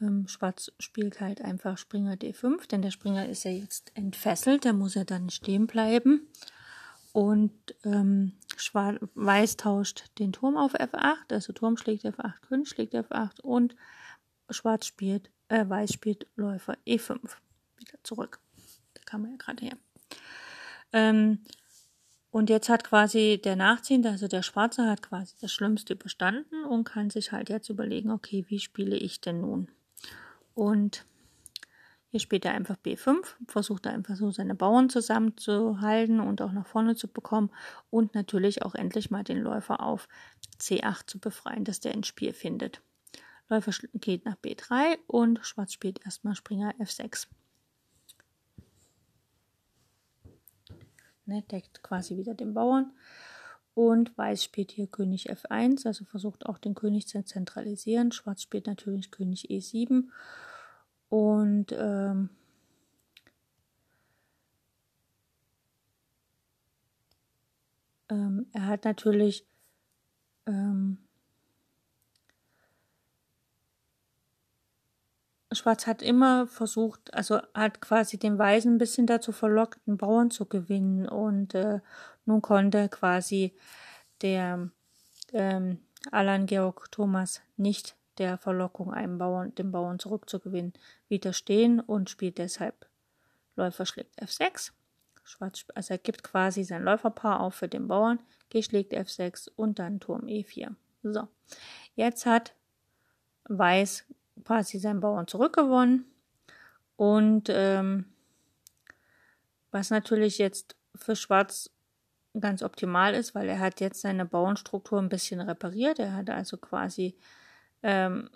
Ähm, Schwarz spielt halt einfach Springer D5, denn der Springer ist ja jetzt entfesselt, der muss ja dann stehen bleiben. Und ähm, Schwarz, Weiß tauscht den Turm auf F8, also Turm schlägt F8, König schlägt F8 und Schwarz spielt, äh, Weiß spielt Läufer E5. Wieder zurück. Da kam er ja gerade her. Ähm, und jetzt hat quasi der Nachziehende, also der Schwarze, hat quasi das Schlimmste überstanden und kann sich halt jetzt überlegen, okay, wie spiele ich denn nun? Und hier spielt er einfach B5, versucht er einfach so seine Bauern zusammenzuhalten und auch nach vorne zu bekommen und natürlich auch endlich mal den Läufer auf C8 zu befreien, dass der ins Spiel findet. Läufer geht nach B3 und Schwarz spielt erstmal Springer F6. Ne, deckt quasi wieder den Bauern. Und Weiß spielt hier König F1, also versucht auch den König zu zentralisieren. Schwarz spielt natürlich König E7 und ähm, ähm, er hat natürlich ähm, Schwarz hat immer versucht, also hat quasi den Weißen ein bisschen dazu verlockt, einen Bauern zu gewinnen. Und äh, nun konnte quasi der ähm, Alan Georg Thomas nicht der Verlockung, einem Bauern, den Bauern zurückzugewinnen, widerstehen und spielt deshalb Läufer schlägt F6. Schwarz, also er gibt quasi sein Läuferpaar auf für den Bauern, G schlägt F6 und dann Turm E4. So, jetzt hat Weiß quasi seinen Bauern zurückgewonnen und ähm, was natürlich jetzt für Schwarz ganz optimal ist, weil er hat jetzt seine Bauernstruktur ein bisschen repariert. Er hat also quasi ähm,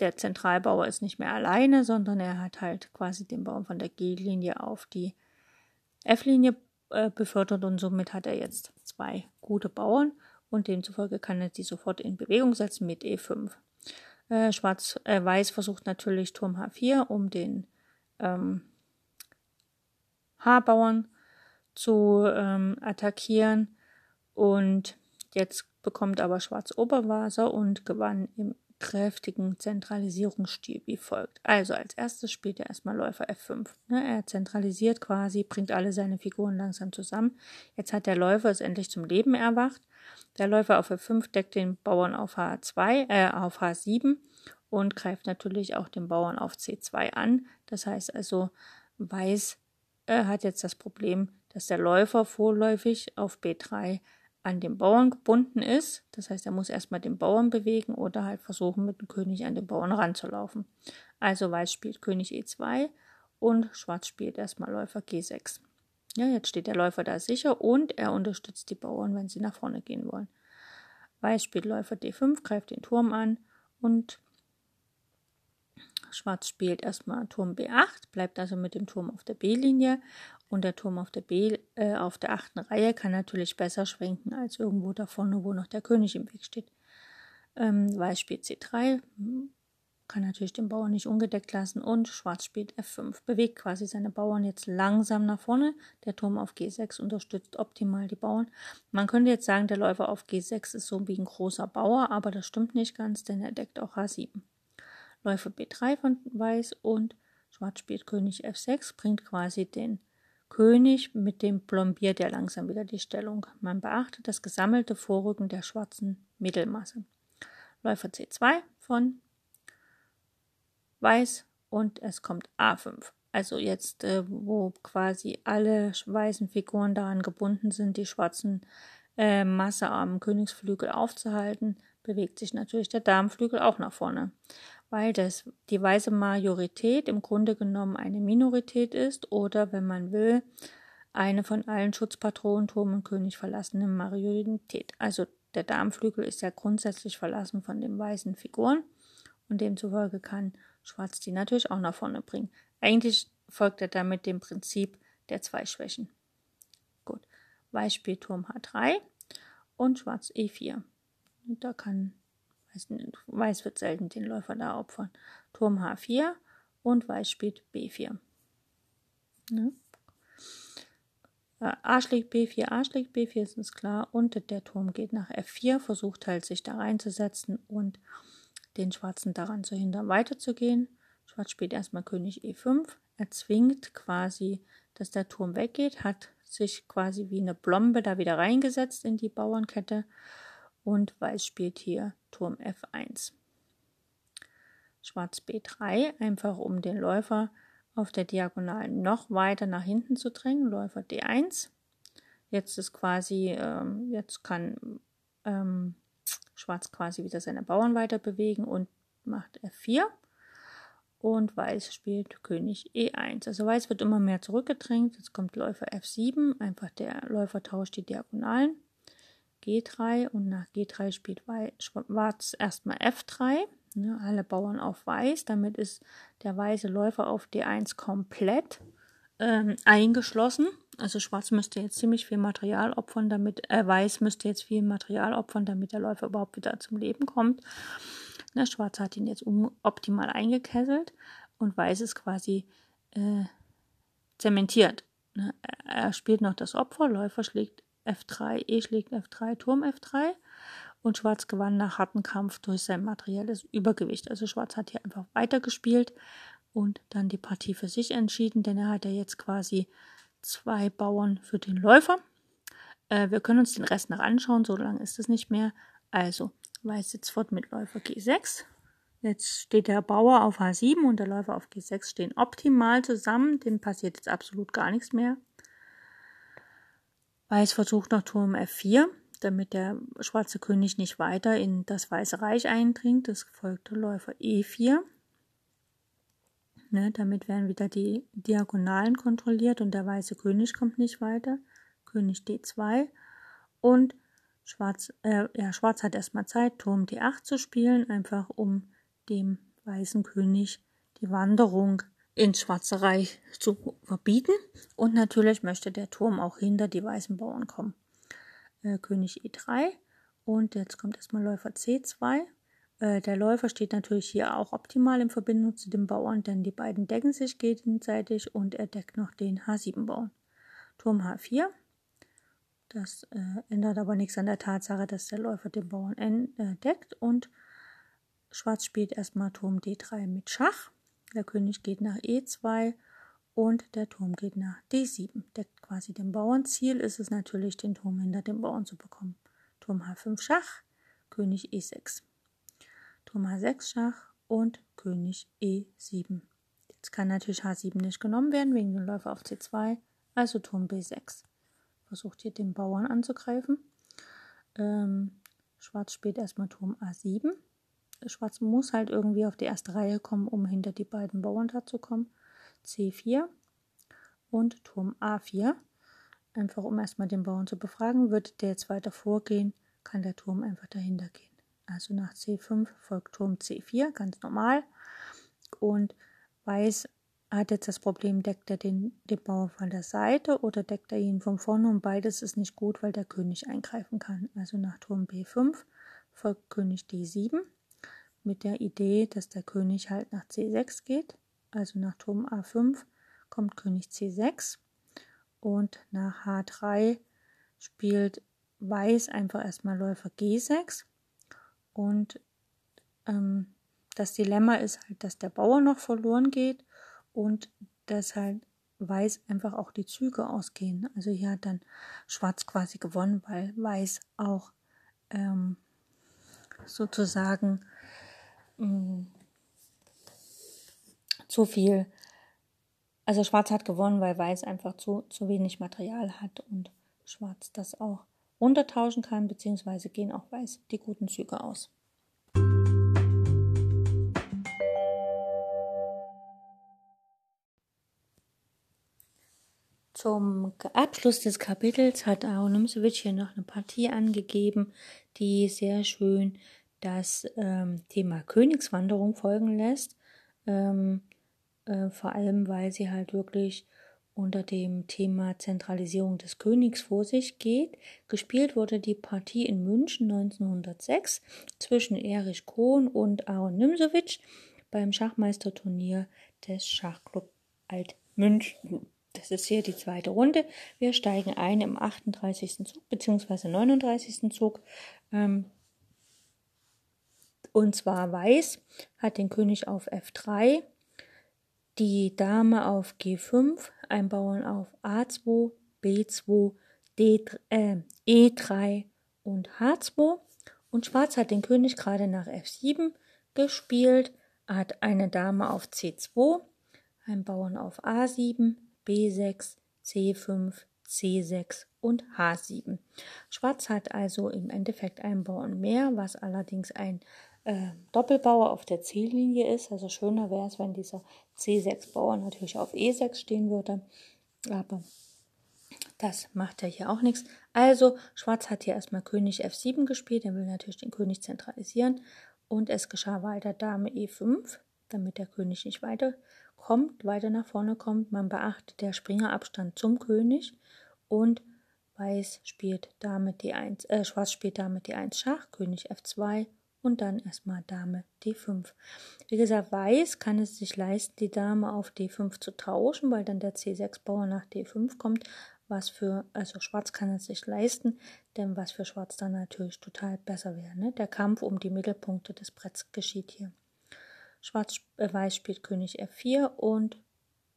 der Zentralbauer ist nicht mehr alleine, sondern er hat halt quasi den Baum von der G-Linie auf die F-Linie äh, befördert und somit hat er jetzt zwei gute Bauern und demzufolge kann er sie sofort in Bewegung setzen mit E5. Äh, Schwarz, äh, Weiß versucht natürlich Turm H4, um den ähm, H-Bauern zu ähm, attackieren und jetzt bekommt aber Schwarz Oberwasser und gewann im kräftigen Zentralisierungsstil wie folgt. Also als erstes spielt er erstmal Läufer F5. Ne? Er zentralisiert quasi, bringt alle seine Figuren langsam zusammen. Jetzt hat der Läufer es endlich zum Leben erwacht. Der Läufer auf F5 deckt den Bauern auf H2, äh, auf H7 und greift natürlich auch den Bauern auf C2 an. Das heißt also, Weiß äh, hat jetzt das Problem, dass der Läufer vorläufig auf B3 an den Bauern gebunden ist. Das heißt, er muss erstmal den Bauern bewegen oder halt versuchen, mit dem König an den Bauern ranzulaufen. Also Weiß spielt König E2 und Schwarz spielt erstmal Läufer G6. Ja, jetzt steht der Läufer da sicher und er unterstützt die Bauern, wenn sie nach vorne gehen wollen. Weiß spielt Läufer D5, greift den Turm an und Schwarz spielt erstmal Turm B8, bleibt also mit dem Turm auf der B-Linie und der Turm auf der B äh, auf der achten Reihe kann natürlich besser schwenken als irgendwo da vorne, wo noch der König im Weg steht. Ähm, Weiß spielt C3, kann natürlich den Bauern nicht ungedeckt lassen und Schwarz spielt F5, bewegt quasi seine Bauern jetzt langsam nach vorne. Der Turm auf G6 unterstützt optimal die Bauern. Man könnte jetzt sagen, der Läufer auf G6 ist so wie ein großer Bauer, aber das stimmt nicht ganz, denn er deckt auch H7. Läufer B3 von Weiß und Schwarz spielt König F6, bringt quasi den König mit dem plombiert er langsam wieder die Stellung. Man beachtet das gesammelte Vorrücken der schwarzen Mittelmasse. Läufer C2 von Weiß und es kommt A5. Also jetzt, äh, wo quasi alle weißen Figuren daran gebunden sind, die schwarzen äh, Masse am Königsflügel aufzuhalten, bewegt sich natürlich der Damenflügel auch nach vorne weil das die weiße Majorität im Grunde genommen eine Minorität ist oder, wenn man will, eine von allen Schutzpatronen, Turm und König verlassene Majorität. Also der Darmflügel ist ja grundsätzlich verlassen von den weißen Figuren und demzufolge kann Schwarz die natürlich auch nach vorne bringen. Eigentlich folgt er damit dem Prinzip der zwei Schwächen. Gut, Weiß spielt Turm H3 und Schwarz E4. Und da kann Weiß wird selten den Läufer da opfern. Turm H4 und Weiß spielt B4. Ne? A schlägt B4, A schlägt B4, ist uns klar. Und der Turm geht nach F4, versucht halt sich da reinzusetzen und den Schwarzen daran zu hindern, weiterzugehen. Schwarz spielt erstmal König E5. Er zwingt quasi, dass der Turm weggeht, hat sich quasi wie eine Blombe da wieder reingesetzt in die Bauernkette und Weiß spielt hier Turm F1. Schwarz B3, einfach um den Läufer auf der Diagonalen noch weiter nach hinten zu drängen. Läufer D1. Jetzt ist quasi, ähm, jetzt kann ähm, Schwarz quasi wieder seine Bauern weiter bewegen und macht F4. Und Weiß spielt König E1. Also Weiß wird immer mehr zurückgedrängt. Jetzt kommt Läufer F7. Einfach der Läufer tauscht die Diagonalen. G3 und nach G3 spielt Schwarz erstmal F3. Ne, alle Bauern auf Weiß. Damit ist der weiße Läufer auf D1 komplett ähm, eingeschlossen. Also Schwarz müsste jetzt ziemlich viel Material opfern, damit äh, Weiß müsste jetzt viel Material opfern, damit der Läufer überhaupt wieder zum Leben kommt. Ne, Schwarz hat ihn jetzt optimal eingekesselt und Weiß ist quasi äh, zementiert. Ne, er spielt noch das Opfer, Läufer schlägt F3, E schlägt F3, Turm F3 und Schwarz gewann nach hartem Kampf durch sein materielles Übergewicht. Also Schwarz hat hier einfach weitergespielt und dann die Partie für sich entschieden, denn er hat ja jetzt quasi zwei Bauern für den Läufer. Äh, wir können uns den Rest noch anschauen, so lange ist es nicht mehr. Also, Weiß jetzt fort mit Läufer G6. Jetzt steht der Bauer auf H7 und der Läufer auf G6 stehen optimal zusammen. Dem passiert jetzt absolut gar nichts mehr. Weiß versucht noch Turm F4, damit der schwarze König nicht weiter in das Weiße Reich eindringt. Das folgte Läufer E4. Ne, damit werden wieder die Diagonalen kontrolliert und der weiße König kommt nicht weiter. König D2 und Schwarz, äh, ja, Schwarz hat erstmal Zeit, Turm D8 zu spielen, einfach um dem weißen König die Wanderung ins Schwarze Reich zu verbieten. Und natürlich möchte der Turm auch hinter die weißen Bauern kommen. Äh, König E3 und jetzt kommt erstmal Läufer C2. Äh, der Läufer steht natürlich hier auch optimal in Verbindung zu den Bauern, denn die beiden decken sich gegenseitig und er deckt noch den H7-Bauern. Turm H4. Das äh, ändert aber nichts an der Tatsache, dass der Läufer den Bauern äh, deckt und Schwarz spielt erstmal Turm D3 mit Schach. Der König geht nach E2 und der Turm geht nach D7. Deckt quasi den Bauernziel ist es natürlich, den Turm hinter dem Bauern zu bekommen. Turm H5 Schach, König E6. Turm H6 Schach und König E7. Jetzt kann natürlich H7 nicht genommen werden wegen dem Läufer auf C2, also Turm B6. Versucht hier den Bauern anzugreifen. Ähm, Schwarz spielt erstmal Turm A7. Schwarz muss halt irgendwie auf die erste Reihe kommen, um hinter die beiden Bauern da zu kommen. C4 und Turm A4. Einfach um erstmal den Bauern zu befragen. Wird der jetzt weiter vorgehen, kann der Turm einfach dahinter gehen. Also nach C5 folgt Turm C4, ganz normal. Und Weiß hat jetzt das Problem, deckt er den, den Bauern von der Seite oder deckt er ihn von vorne und beides ist nicht gut, weil der König eingreifen kann. Also nach Turm B5 folgt König D7 mit der Idee, dass der König halt nach C6 geht. Also nach Turm A5 kommt König C6 und nach H3 spielt Weiß einfach erstmal Läufer G6 und ähm, das Dilemma ist halt, dass der Bauer noch verloren geht und dass halt Weiß einfach auch die Züge ausgehen. Also hier hat dann Schwarz quasi gewonnen, weil Weiß auch ähm, sozusagen mh, mm, zu viel, also Schwarz hat gewonnen, weil Weiß einfach zu, zu wenig Material hat und Schwarz das auch runtertauschen kann, beziehungsweise gehen auch Weiß die guten Züge aus. Zum Abschluss des Kapitels hat Aronimsewitsch hier noch eine Partie angegeben, die sehr schön das ähm, Thema Königswanderung folgen lässt. Ähm, äh, vor allem, weil sie halt wirklich unter dem Thema Zentralisierung des Königs vor sich geht. Gespielt wurde die Partie in München 1906 zwischen Erich Kohn und Aaron Nimsewitsch beim Schachmeisterturnier des Schachclub Alt München. Das ist hier die zweite Runde. Wir steigen ein im 38. Zug bzw. 39. Zug. Ähm, und zwar Weiß hat den König auf F3, die Dame auf G5, ein Bauern auf A2, B2, D, äh, E3 und H2. Und Schwarz hat den König gerade nach F7 gespielt, hat eine Dame auf C2, ein Bauern auf A7, B6, C5, C6 und H7. Schwarz hat also im Endeffekt einen Bauern mehr, was allerdings ein äh, Doppelbauer auf der C-Linie ist. Also schöner wäre es, wenn dieser C6-Bauer natürlich auf E6 stehen würde. Aber das macht ja hier auch nichts. Also Schwarz hat hier erstmal König F7 gespielt. Er will natürlich den König zentralisieren. Und es geschah weiter Dame E5, damit der König nicht weiterkommt, weiter nach vorne kommt. Man beachtet der Springerabstand zum König. Und Weiß spielt Dame D1, äh, Schwarz spielt Dame D1 Schach, König F2 und dann erstmal Dame D5. Wie gesagt, Weiß kann es sich leisten, die Dame auf D5 zu tauschen, weil dann der C6-Bauer nach D5 kommt. Was für, also Schwarz kann es sich leisten, denn was für Schwarz dann natürlich total besser wäre. Ne? Der Kampf um die Mittelpunkte des Bretts geschieht hier. Schwarz, äh, Weiß spielt König F4 und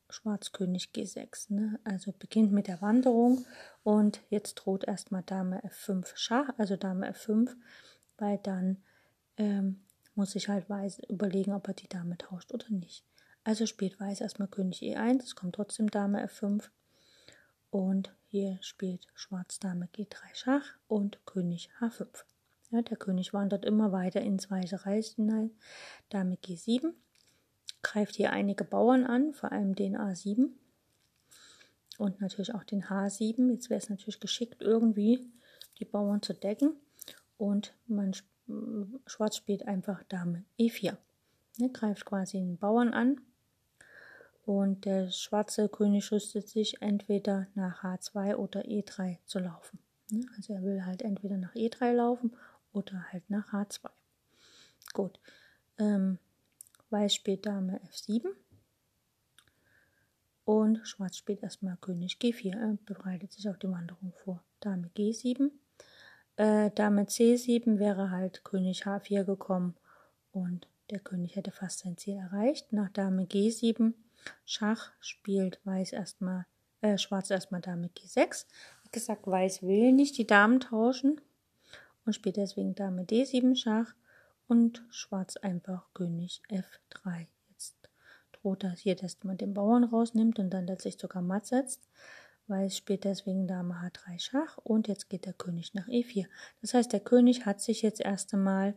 Schwarz König G6. Ne? Also beginnt mit der Wanderung und jetzt droht erstmal Dame F5 Schach, also Dame F5, weil dann ähm, muss sich halt Weiß überlegen, ob er die Dame tauscht oder nicht. Also spielt Weiß erstmal König E1, es kommt trotzdem Dame F5 und hier spielt Schwarz Dame G3 Schach und König H5. Ja, der König wandert immer weiter ins weiße Reich hinein. Dame G7 greift hier einige Bauern an, vor allem den A7 und natürlich auch den H7. Jetzt wäre es natürlich geschickt, irgendwie die Bauern zu decken und man Schwarz spielt einfach Dame E4. Ne, greift quasi den Bauern an und der schwarze König rüstet sich entweder nach H2 oder E3 zu laufen. Ne, also er will halt entweder nach E3 laufen oder halt nach H2. Gut. Ähm, Weiß spielt Dame F7 und Schwarz spielt erstmal König G4. Er bereitet sich auf die Wanderung vor. Dame G7 äh, Dame C7 wäre halt König H4 gekommen und der König hätte fast sein Ziel erreicht. Nach Dame G7 Schach spielt Weiß erstmal, äh, Schwarz erstmal Dame G6. Wie gesagt, Weiß will nicht die Damen tauschen und spielt deswegen Dame D7 Schach und Schwarz einfach König F3. Jetzt droht das hier, dass man den Bauern rausnimmt und dann letztlich sogar matt setzt. Weiß spielt deswegen Dame H3 Schach und jetzt geht der König nach E4. Das heißt, der König hat sich jetzt erst einmal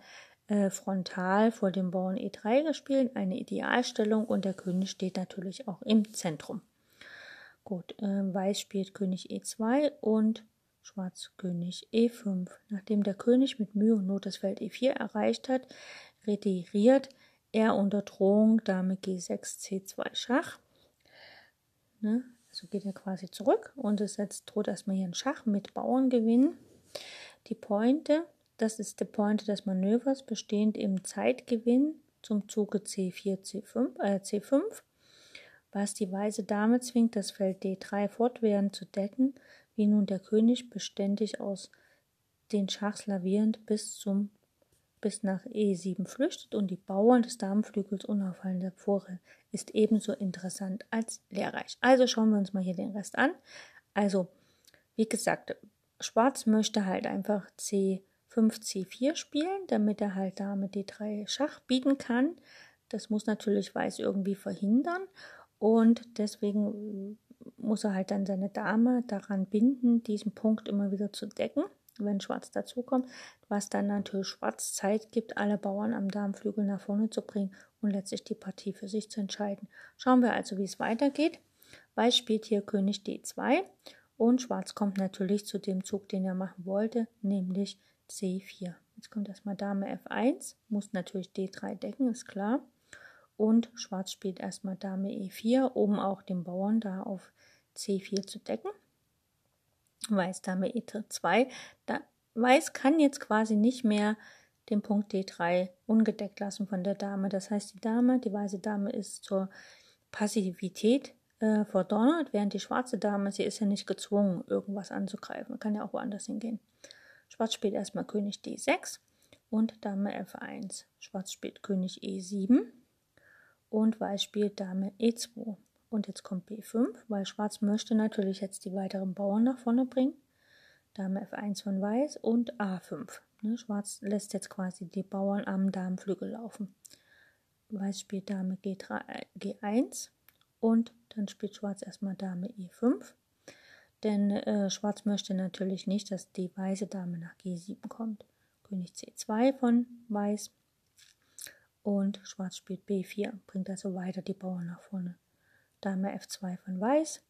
äh, frontal vor dem Bauern E3 gespielt, eine Idealstellung und der König steht natürlich auch im Zentrum. Gut, äh, Weiß spielt König E2 und Schwarz König E5. Nachdem der König mit Mühe und Not das Feld E4 erreicht hat, retiriert er unter Drohung Dame G6 C2 Schach. Ne? Also geht er quasi zurück und es setzt, droht erstmal hier ein Schach mit Bauerngewinn. Die Pointe, das ist die Pointe des Manövers, bestehend im Zeitgewinn zum Zuge C4, C5, äh, C5 was die weiße Dame zwingt, das Feld D3 fortwährend zu decken wie nun der König beständig aus den Schachs lavierend bis zum bis nach E7 flüchtet und die Bauern des Damenflügels unaufhaltend hervorrennen, ist ebenso interessant als lehrreich. Also schauen wir uns mal hier den Rest an. Also, wie gesagt, Schwarz möchte halt einfach C5, C4 spielen, damit er halt Dame D3 Schach bieten kann. Das muss natürlich Weiß irgendwie verhindern und deswegen muss er halt dann seine Dame daran binden, diesen Punkt immer wieder zu decken, wenn Schwarz dazukommt, was dann natürlich Schwarz Zeit gibt, alle Bauern am Darmflügel nach vorne zu bringen und letztlich die Partie für sich zu entscheiden. Schauen wir also, wie es weitergeht. Weiß spielt hier König D2 und Schwarz kommt natürlich zu dem Zug, den er machen wollte, nämlich C4. Jetzt kommt erstmal Dame F1, muss natürlich D3 decken, ist klar und Schwarz spielt erstmal Dame E4, um auch den Bauern da auf C4 zu decken. Weiß Dame E2. Da, Weiß kann jetzt quasi nicht mehr den Punkt D3 ungedeckt lassen von der Dame. Das heißt, die Dame, die weiße Dame ist zur Passivität äh, verdonnert, während die schwarze Dame, sie ist ja nicht gezwungen, irgendwas anzugreifen. Man kann ja auch woanders hingehen. Schwarz spielt erstmal König D6 und Dame F1. Schwarz spielt König E7 und Weiß spielt Dame E2. Und jetzt kommt B5, weil Schwarz möchte natürlich jetzt die weiteren Bauern nach vorne bringen. Dame F1 von Weiß und A5. Ne, Schwarz lässt jetzt quasi die Bauern am Damenflügel laufen. Weiß spielt Dame G3, äh, G1 und dann spielt Schwarz erstmal Dame E5. Denn äh, Schwarz möchte natürlich nicht, dass die weiße Dame nach G7 kommt. König C2 von Weiß und Schwarz spielt B4, bringt also weiter die Bauern nach vorne. Dame F2 von Weiß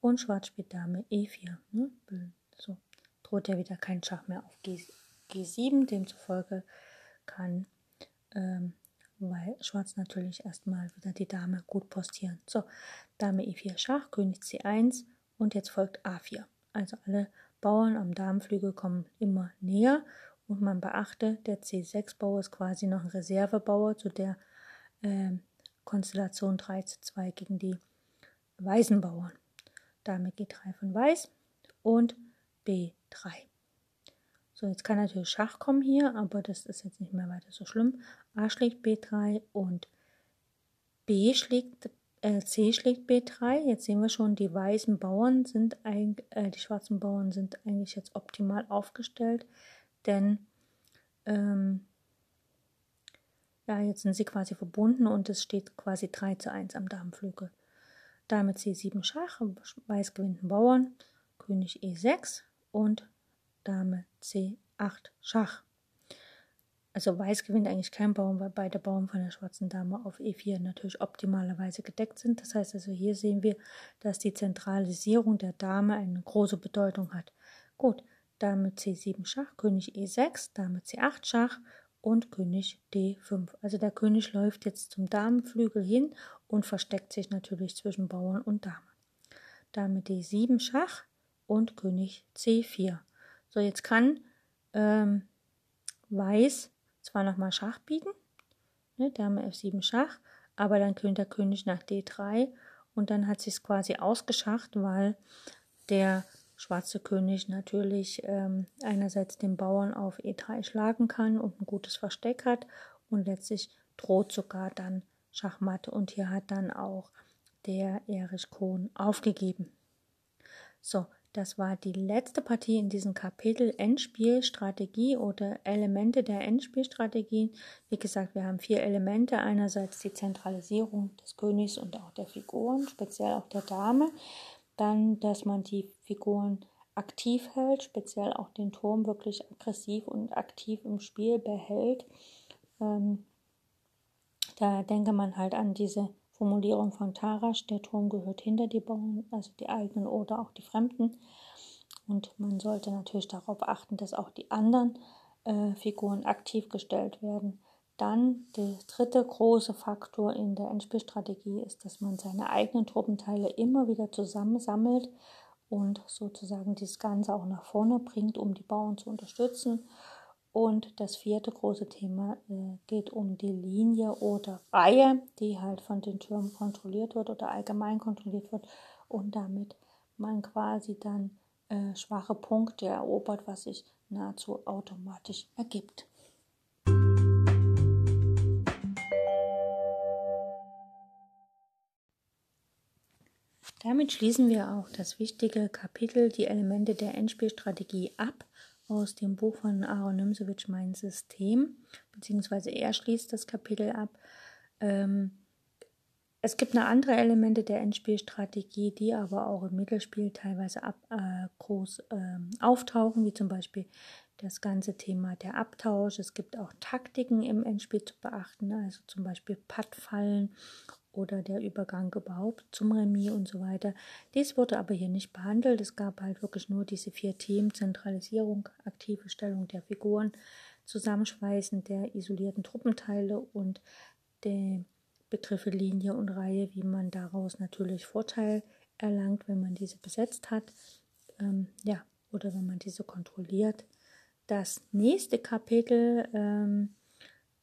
und Schwarz spielt Dame E4. Ne? So droht ja wieder kein Schach mehr auf G, G7, demzufolge kann ähm, weil Schwarz natürlich erstmal wieder die Dame gut postieren. So, Dame E4 Schach, König C1 und jetzt folgt A4. Also alle Bauern am Damenflügel kommen immer näher und man beachte, der C6-Bauer ist quasi noch ein Reservebauer zu der äh, Konstellation 3 zu 2 gegen die weißen Bauern. Dame G3 von Weiß und B3. So, jetzt kann natürlich Schach kommen hier, aber das ist jetzt nicht mehr weiter so schlimm. A schlägt B3 und B schlägt äh, C schlägt B3. Jetzt sehen wir schon, die weißen Bauern sind äh, die schwarzen Bauern sind eigentlich jetzt optimal aufgestellt denn ähm, ja, jetzt sind sie quasi verbunden und es steht quasi 3 zu 1 am Damenflügel. Dame C7 Schach, Weiß gewinnt einen Bauern, König E6 und Dame C8 Schach. Also Weiß gewinnt eigentlich keinen Bauern, weil beide Bauern von der schwarzen Dame auf E4 natürlich optimalerweise gedeckt sind. Das heißt also, hier sehen wir, dass die Zentralisierung der Dame eine große Bedeutung hat. Gut, Dame C7 Schach, König E6, Dame C8 Schach und König D5. Also der König läuft jetzt zum Damenflügel hin und versteckt sich natürlich zwischen Bauern und Dame. Dame D7 Schach und König C4. So, jetzt kann ähm, Weiß zwar nochmal Schach bieten, ne, Dame F7 Schach, aber dann könnte der König nach D3 und dann hat sie es quasi ausgeschacht, weil der schwarze König natürlich ähm, einerseits den Bauern auf E3 schlagen kann und ein gutes Versteck hat und letztlich droht sogar dann Schachmatt und hier hat dann auch der Erich Kohn aufgegeben. So, das war die letzte Partie in diesem Kapitel Endspielstrategie oder Elemente der Endspielstrategie. Wie gesagt, wir haben vier Elemente. Einerseits die Zentralisierung des Königs und auch der Figuren, speziell auch der Dame. Dann, dass man die Figuren aktiv hält, speziell auch den Turm wirklich aggressiv und aktiv im Spiel behält. Ähm, da denke man halt an diese Formulierung von Tarasch, der Turm gehört hinter die Bauern, also die eigenen oder auch die Fremden. Und man sollte natürlich darauf achten, dass auch die anderen äh, Figuren aktiv gestellt werden. Dann der dritte große Faktor in der Endspielstrategie ist, dass man seine eigenen Truppenteile immer wieder zusammensammelt und sozusagen das Ganze auch nach vorne bringt, um die Bauern zu unterstützen. Und das vierte große Thema äh, geht um die Linie oder Reihe, die halt von den Türmen kontrolliert wird oder allgemein kontrolliert wird und damit man quasi dann äh, schwache Punkte erobert, was sich nahezu automatisch ergibt. Damit schließen wir auch das wichtige Kapitel, die Elemente der Endspielstrategie ab aus dem Buch von Aaron Nimsewitsch Mein System, beziehungsweise er schließt das Kapitel ab. Ähm, es gibt noch andere Elemente der Endspielstrategie, die aber auch im Mittelspiel teilweise ab, äh, groß äh, auftauchen, wie zum Beispiel das ganze Thema der Abtausch. Es gibt auch Taktiken im Endspiel zu beachten, also zum Beispiel Pattfallen oder der Übergang überhaupt zum Remis und so weiter. Dies wurde aber hier nicht behandelt. Es gab halt wirklich nur diese vier Themen: Zentralisierung, aktive Stellung der Figuren, Zusammenschweißen der isolierten Truppenteile und die Begriffe Linie und Reihe, wie man daraus natürlich Vorteil erlangt, wenn man diese besetzt hat. Ähm, ja, oder wenn man diese kontrolliert. Das nächste Kapitel ähm,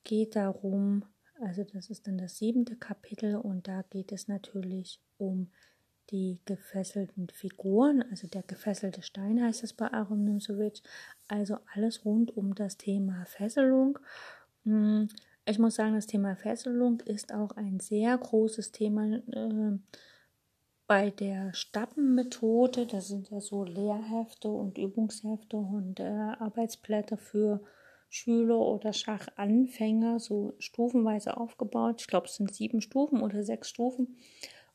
geht darum, also das ist dann das siebente Kapitel und da geht es natürlich um die gefesselten Figuren, also der gefesselte Stein heißt es bei Aaron Nimzowitsch, also alles rund um das Thema Fesselung. Hm, ich muss sagen, das Thema Fesselung ist auch ein sehr großes Thema äh, bei der Stappenmethode. Das sind ja so Lehrhefte und Übungshefte und äh, Arbeitsblätter für Schüler oder Schachanfänger, so stufenweise aufgebaut. Ich glaube, es sind sieben Stufen oder sechs Stufen.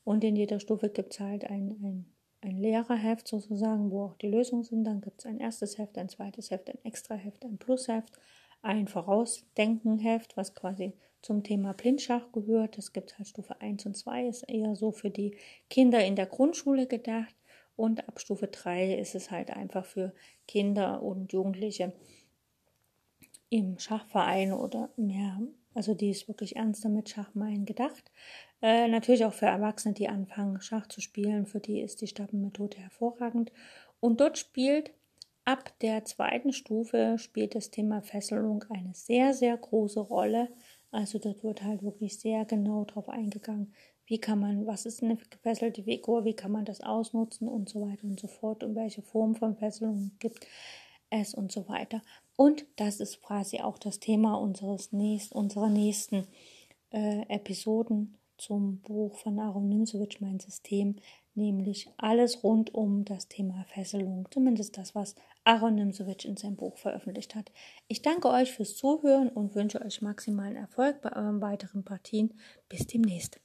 Und in jeder Stufe gibt es halt ein, ein, ein Lehrerheft sozusagen, wo auch die Lösungen sind. Dann gibt es ein erstes Heft, ein zweites Heft, ein Extraheft, ein Plusheft, ein Vorausdenkenheft, was quasi zum Thema Blindschach gehört. Das gibt es halt Stufe 1 und 2, ist eher so für die Kinder in der Grundschule gedacht. Und ab Stufe 3 ist es halt einfach für Kinder und Jugendliche im Schachverein oder mehr, also die ist wirklich ernster mit Schachmein gedacht. Äh, natürlich auch für Erwachsene, die anfangen, Schach zu spielen, für die ist die Stappenmethode hervorragend. Und dort spielt ab der zweiten Stufe spielt das Thema Fesselung eine sehr, sehr große Rolle. Also dort wird halt wirklich sehr genau drauf eingegangen, wie kann man, was ist eine gefesselte Figur, wie kann man das ausnutzen und so weiter und so fort und welche Form von Fesselung gibt es und so weiter. Und das ist quasi auch das Thema unseres nächst, unserer nächsten äh, Episoden zum Buch von Aaron Nimzowitsch, mein System, nämlich alles rund um das Thema Fesselung, zumindest das, was Aaron Nimzowitsch in seinem Buch veröffentlicht hat. Ich danke euch fürs Zuhören und wünsche euch maximalen Erfolg bei euren weiteren Partien. Bis demnächst.